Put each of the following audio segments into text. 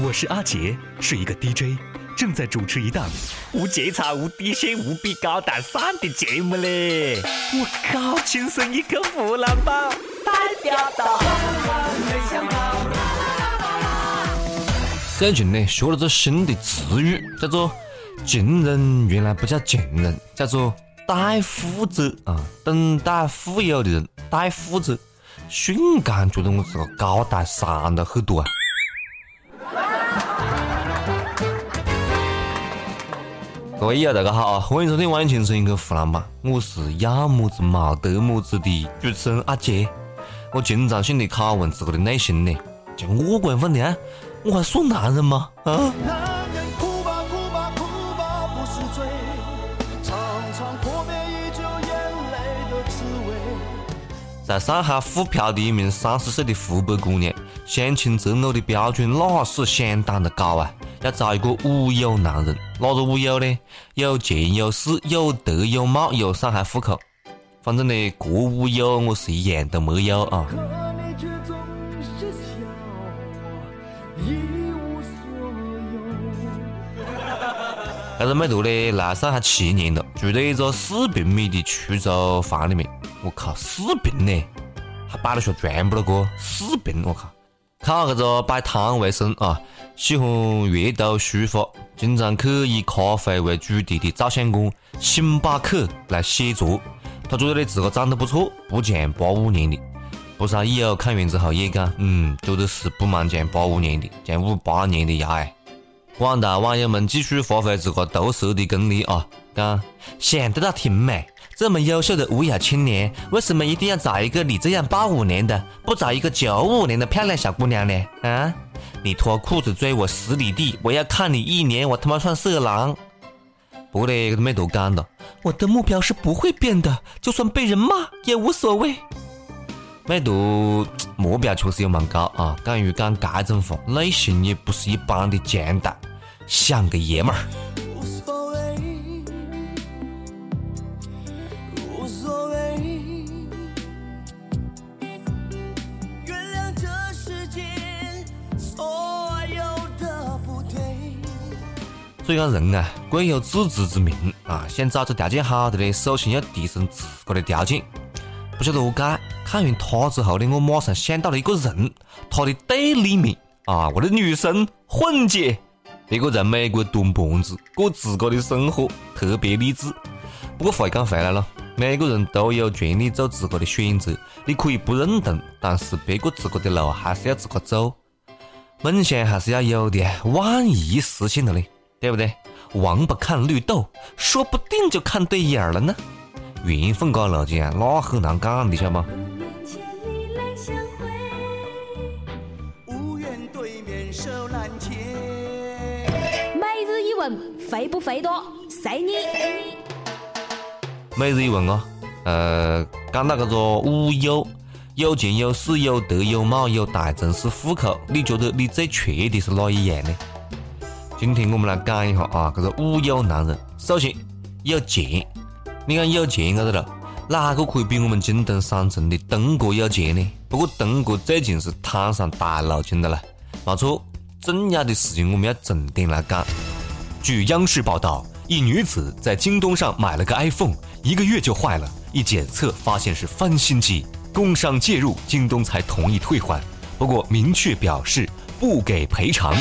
我是阿杰，是一个 DJ，正在主持一档无节操、无底线、无比高大上的节目嘞！我靠，亲生一个湖南宝，代表到。最近呢，学了个新的词语，叫做“情人”，原来不叫情人，叫做带富者啊，等待富有的人，带富者。瞬间觉得我自个高大上了很多啊！各位友，大家好啊，欢迎收听《万青声音》跟湖南版，我是要么子冇得么子的主持人阿杰。我经常性的拷问自个的内心呢，就我这样问的，我还算男人吗？啊？在上海沪漂的一名三十岁的湖北姑娘，相亲择偶的标准那是相当的高啊！要找一个五有男人，哪个五有呢？有钱有势有德有貌有上海户口。反正呢，这五有我是一样都没有啊。这个美图呢，来上海七年了，住在一个四平米的出租房里面。我靠，四平呢，还摆得下床不了？哥，四平，我靠！靠这个摆摊为生啊，喜欢阅读书法，经常去以咖啡为主题的照相馆星巴克来写作。他觉得呢自个长得不错，不像八五年的。不少友友看完之后也讲，嗯，觉得是不蛮像八五年的，像五八年的伢哎。广大网友们继续发挥自个毒舌的功力啊，讲想得到听没？这么优秀的无雅青年，为什么一定要找一个你这样八五年的，不找一个九五年的漂亮小姑娘呢？啊！你脱裤子追我十里地，我要看你一年，我他妈算色狼！不过呢，没多干的，我的目标是不会变的，就算被人骂也无所谓。没读目标确实有蛮高啊，敢于讲这种话，内心也不是一般的强大，像个爷们儿。所以讲人啊，贵有自知之明啊。想找个条件好的呢，首先要提升自个的条件。不晓得我解，看完他之后呢，我马上想到了一个人，他的对立面啊，我的女神混姐。别个在美国蹲盘子，过自个的生活，特别励志。不过话讲回来了，每个人都有权利做自个的选择，你可以不认同，但是别个自个的路还是要自个走。梦想还是要有的，万一实现了呢？对不对？王八看绿豆，说不定就看对眼了呢。缘分这路径啊，那很难讲的，晓得吗？每日一问，肥不肥多？随你。每日一问啊，呃，讲到这个五有，有钱有势有德有貌有大城市户口，你觉得你最缺的是哪一样呢？今天我们来讲一下啊，这个五有男人。首先有钱，你看有钱这个了，哪个可以比我们京东商城的东哥有钱呢？不过东哥最近是摊上大路筋的了，没错。重要的事情我们要重点来讲。据央视报道，一女子在京东上买了个 iPhone，一个月就坏了，一检测发现是翻新机，工商介入，京东才同意退还，不过明确表示不给赔偿。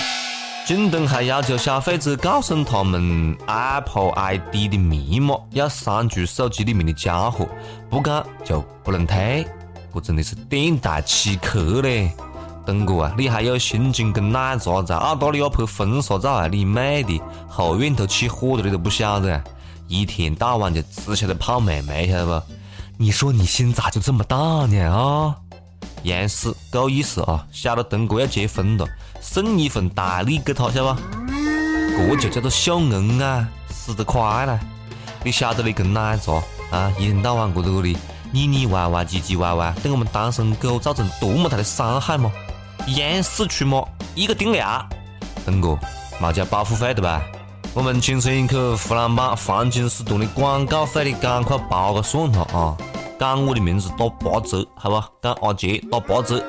京东还要求消费者告诉他们 Apple ID 的密码，要删除手机里面的家伙，不讲就不能退。这真的是店大欺客嘞！东哥啊，你还有心情跟奶茶在澳大利亚拍婚纱照啊？你妹的，后院头起火了你都不晓得，一天到晚就只晓得泡妹妹，晓得不？你说你心咋就这么大呢啊？杨氏够意思啊！晓得东哥要结婚了。送一份大礼给他，晓得吧？这就叫做秀恩啊，死得快了！你晓得你跟奶茶啊，一天到晚搁在这里腻腻歪歪、唧唧歪歪，对我们单身狗造成多么大的伤害吗？央视出马，一个顶俩！东哥，没交保护费的吧？我们青春一刻湖南版黄金时段的广告费，你赶快包个算哈啊！讲我的名字打八折，好吧？讲阿杰打八折。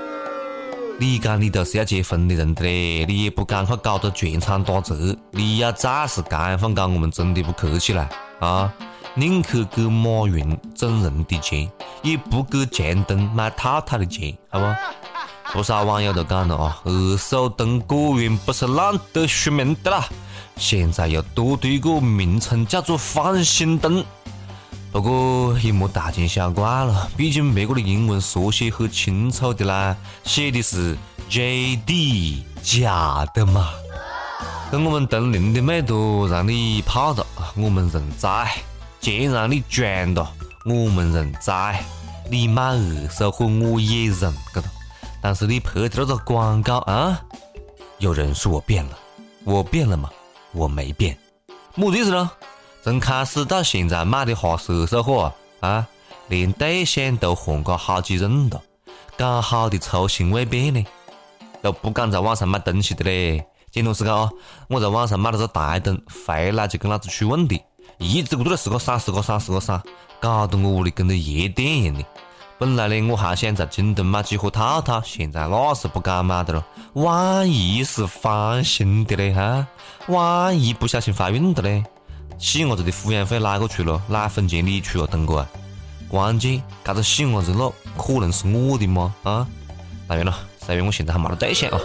你讲你都是要结婚的人的嘞，你也不赶快搞得全场打折，你要再是干放搞，我们真的不客气了啊！宁可给马云整容的钱，也不给强东买套套的钱，好不？不少网友都讲了啊，二手灯果然不是浪得出名的啦，现在又多了一个名称叫做翻新灯。不过也莫大惊小怪了，毕竟别个的英文缩写很清楚的啦，写的是 JD，假的嘛。跟我们同龄的妹坨让你泡了，我们认栽；钱让你赚了，我们认栽。你买二手货我也认，个哒。但是你拍的那个广告啊，有人说我变了，我变了吗？我没变，么子意思呢？从开始到现在买的哈是二手货啊，连对象都换过好几任了，讲好的初心未变呢，都不敢在网上买东西的嘞。前段时间啊，我在网上买了个台灯，回来就跟老子出问题，一直不断的是个闪是个闪是个闪，搞得我屋里跟个夜店一样的。本来呢，我还想在京东买几盒套套，现在那是不敢买的了。万一是翻新的嘞哈，万一不小心怀孕的嘞。细伢子的抚养费哪个出了？奶粉钱你出啊，东哥啊！关键，这个细伢子那可能是我的吗？啊！当然了，虽然我现在还没得对象啊。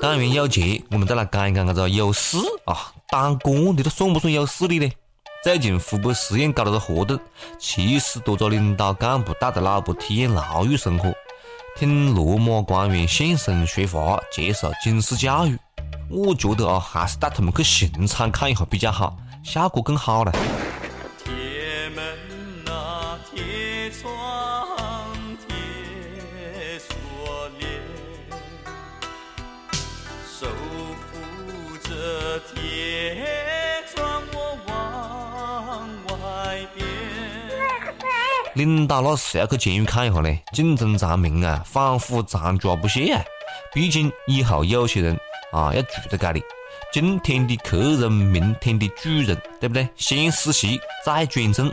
当然有钱，我们再来讲一讲这个有势啊！当官的，他算不算有势力呢？最近湖北十堰搞了个活动，七十多个领导干部带着老婆体验牢狱生活，听罗马官员现身说法，接受警示教育。我觉得啊，还是带他们去刑场看一下比较好。效果更好了。铁门啊，铁窗，铁锁链，守护着铁窗，我往外边。领导那是要去监狱看一下嘞，警钟长鸣啊，反复长抓不懈啊。毕竟以后有些人啊，要住在这里。今天的客人，明天的主人，对不对？先实习再转正，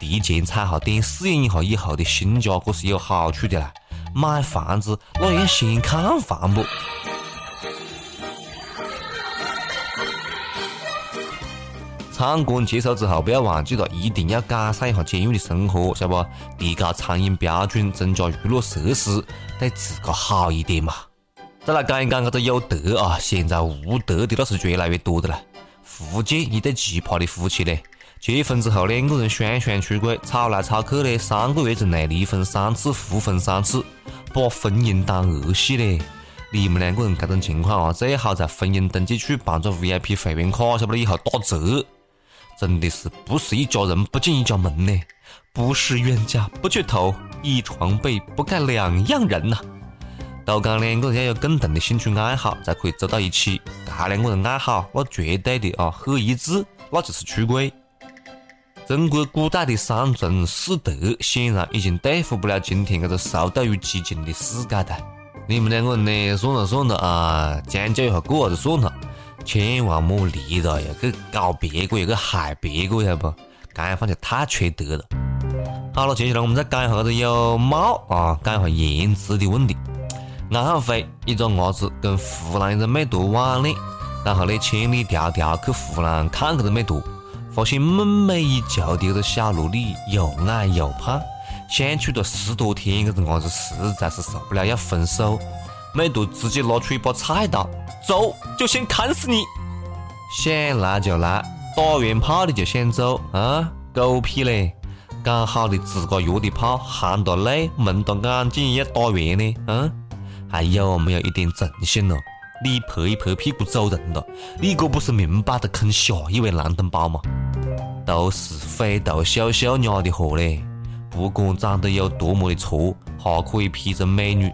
提前踩好点，适应一下以后的新家，这是有好处的啦。买房子那要先看房不？参观结束之后，不要忘记了，一定要改善一下监狱的生活，晓得不？提高餐饮标准，增加娱乐设施，对自个好一点嘛。再来讲一讲这个有德啊，现在无德的那是越来越多的了。福建一对奇葩的夫妻呢，结婚之后两个人双双出轨，吵来吵去呢，三个月之内离婚三次，复婚三次，把婚姻当儿戏嘞。你们两个人这种情况啊，最好在婚姻登记处办个 VIP 会员卡，晓不得以后打折。真的是不是一家人不进一家门呢？不是冤家不聚头，一床被不盖两样人呐。都讲两个人要有共同的兴趣爱好才可以走到一起，这两个人爱好那绝对的啊很一致，那就是出轨。中国古代的三从四德显然已经对付不了今天这个速度与激情的世界的。你们两个人呢，算了算了啊，将就一下过下就算了，千万莫离了又去搞别个又去害别个，晓得不？这样就太缺德了。好了，接下来我们再讲一下这个有貌啊，讲一下颜值的问题。安徽一个伢子跟湖南一个妹坨网恋，然后呢千里迢迢去湖南看这个妹坨，发现梦寐以求的这个小萝莉又矮又胖，相处了十多天，这个伢子实在是受不了要分手。妹坨直接拿出一把菜刀，走就先砍死你！想来就来，打完炮的就想走啊？狗屁嘞！讲好的自个约的炮，含着泪、蒙着眼睛也要打完呢？嗯？还有没有一点诚信了？你拍一拍屁股走人了，你这不是明摆着坑下一位男同胞吗？都是灰头秀秀鸟的货嘞！不管长得有多么的挫，还可以披成美女。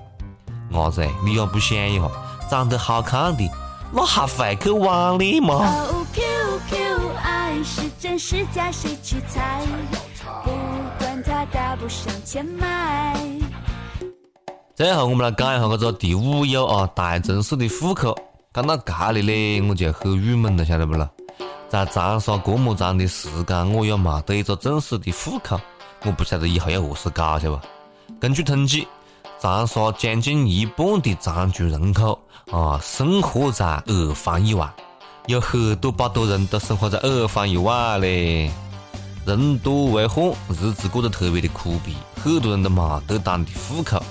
伢子，你也不想一下，长得好看的，那还会去网恋吗？最后，我们来讲一下这个第五有啊，大城市的户口。讲到这里呢，我就很郁闷了，晓得不啦？在长沙这么长的时间，我也没得一个正式的户口，我不晓得以后要何是搞，晓得不？根据统计，长沙将近一半的常住人口啊，生活在二环以外，有很多把多人都生活在二环以外嘞。人多为患，日子过得特别的苦逼，很多人都没得当地户口，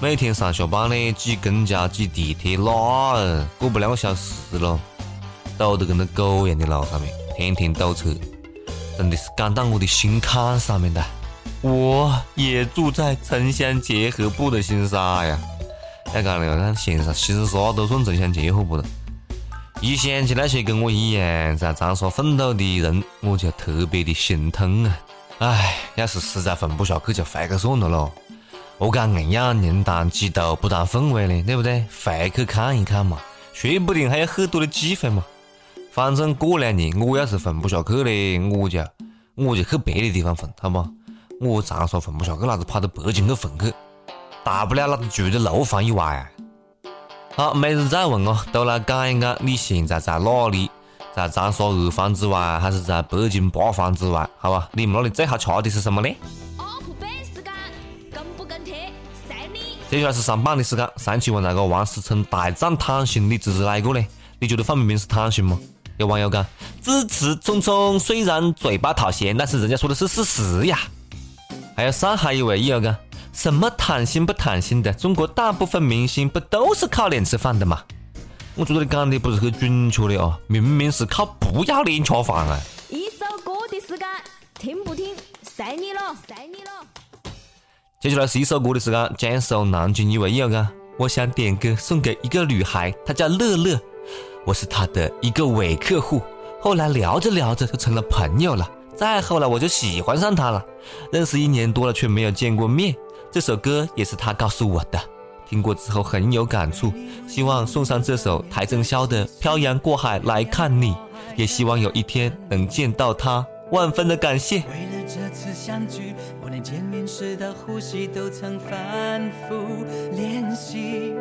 每天上下班呢，挤公交、挤地铁，那儿过不两个小时了，堵得跟那狗一样的路上面，天天堵车，真的是赶到我的心坎上面的。我也住在城乡结合部的新沙呀！要讲了，看现在新沙都算城乡结合部了。一想起那些跟我一样在长沙奋斗的人，我就特别的心痛啊！唉，要是实在混不下去，就回去算了咯。我讲硬要人当鸡头不当凤尾呢，对不对？回去看一看嘛，说不定还有很多的机会嘛。反正过两年我要是混不下去嘞，我就我就去别的地方混，好不？我长沙混不下去，老子跑到北京去混去，大不了老子住在楼房以外啊。好，每日再问哦，都来讲一讲你现在在哪里？在长沙二环之外，还是在北京八环之外？好吧，你们那里最好吃的是什么呢？接下来是上榜的时间，上期问那个王思聪大战贪心，你支持哪一个呢？你觉得范冰冰是贪心吗？有网友讲支持聪聪，虽然嘴巴讨嫌，但是人家说的是事实呀。还有上海一位友讲，什么贪心不贪心的？中国大部分明星不都是靠脸吃饭的吗？我觉得你讲的不是很准确的哦，明明是靠不要脸吃饭啊！一首歌的时间，听不听，随你了，随你了。接下来是一首歌的时间，将一首南京一位友啊，我想点歌送给一个女孩，她叫乐乐，我是她的一个伪客户，后来聊着聊着就成了朋友了。再后来我就喜欢上她了，认识一年多了却没有见过面。这首歌也是她告诉我的，听过之后很有感触，希望送上这首邰正宵的《漂洋过海来看你》，也希望有一天能见到她，万分的感谢。这次相聚，我连见面时的呼吸都曾反复练习。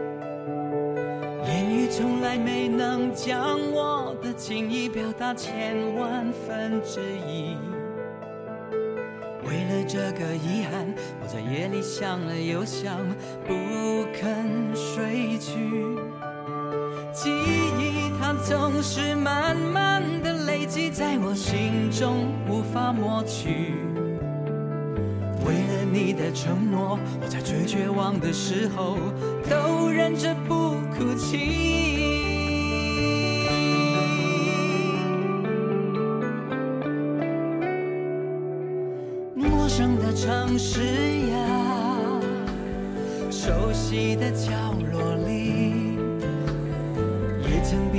言语从来没能将我的情意表达千万分之一。为了这个遗憾，我在夜里想了又想，不肯睡去。记忆它总是慢慢的累积在我心中，法抹去。为了你的承诺，我在最绝望的时候都忍着不哭泣。陌生的城市呀，熟悉的角落里。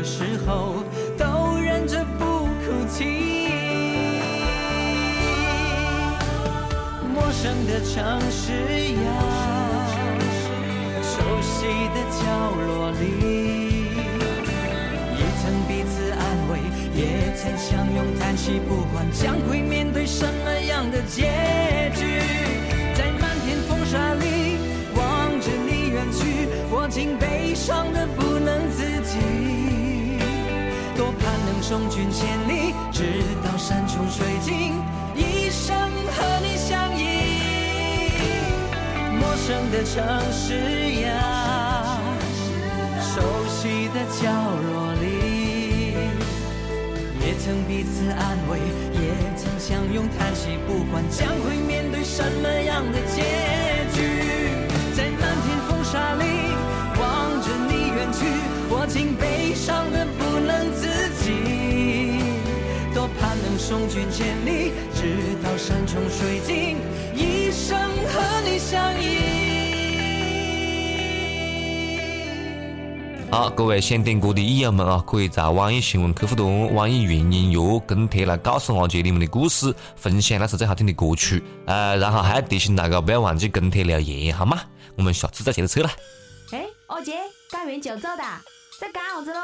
的时候都忍着不哭泣。陌生的城市呀，熟悉的角落里，也曾彼此安慰，也曾相拥叹息，不管将会面对什么样的结局，在漫天风沙里望着你远去，我。竟悲伤的送君千里，直到山穷水尽，一生和你相依。陌生的城市呀，熟悉的角落里，也曾彼此安慰，也曾相拥叹息，不管将会面对什么样的结局，送君千里，直到山穷水尽，一生和你相依。好，各位想点歌的益友们啊，可以在网易新闻客户端、网易云音乐跟帖来告诉阿杰你们的故事，分享那首最好听的歌曲。呃，然后还要提醒大家不要忘记跟帖留言，好吗？我们下次再接着扯了。哎，阿杰，赶完就走的，在干啥子喽？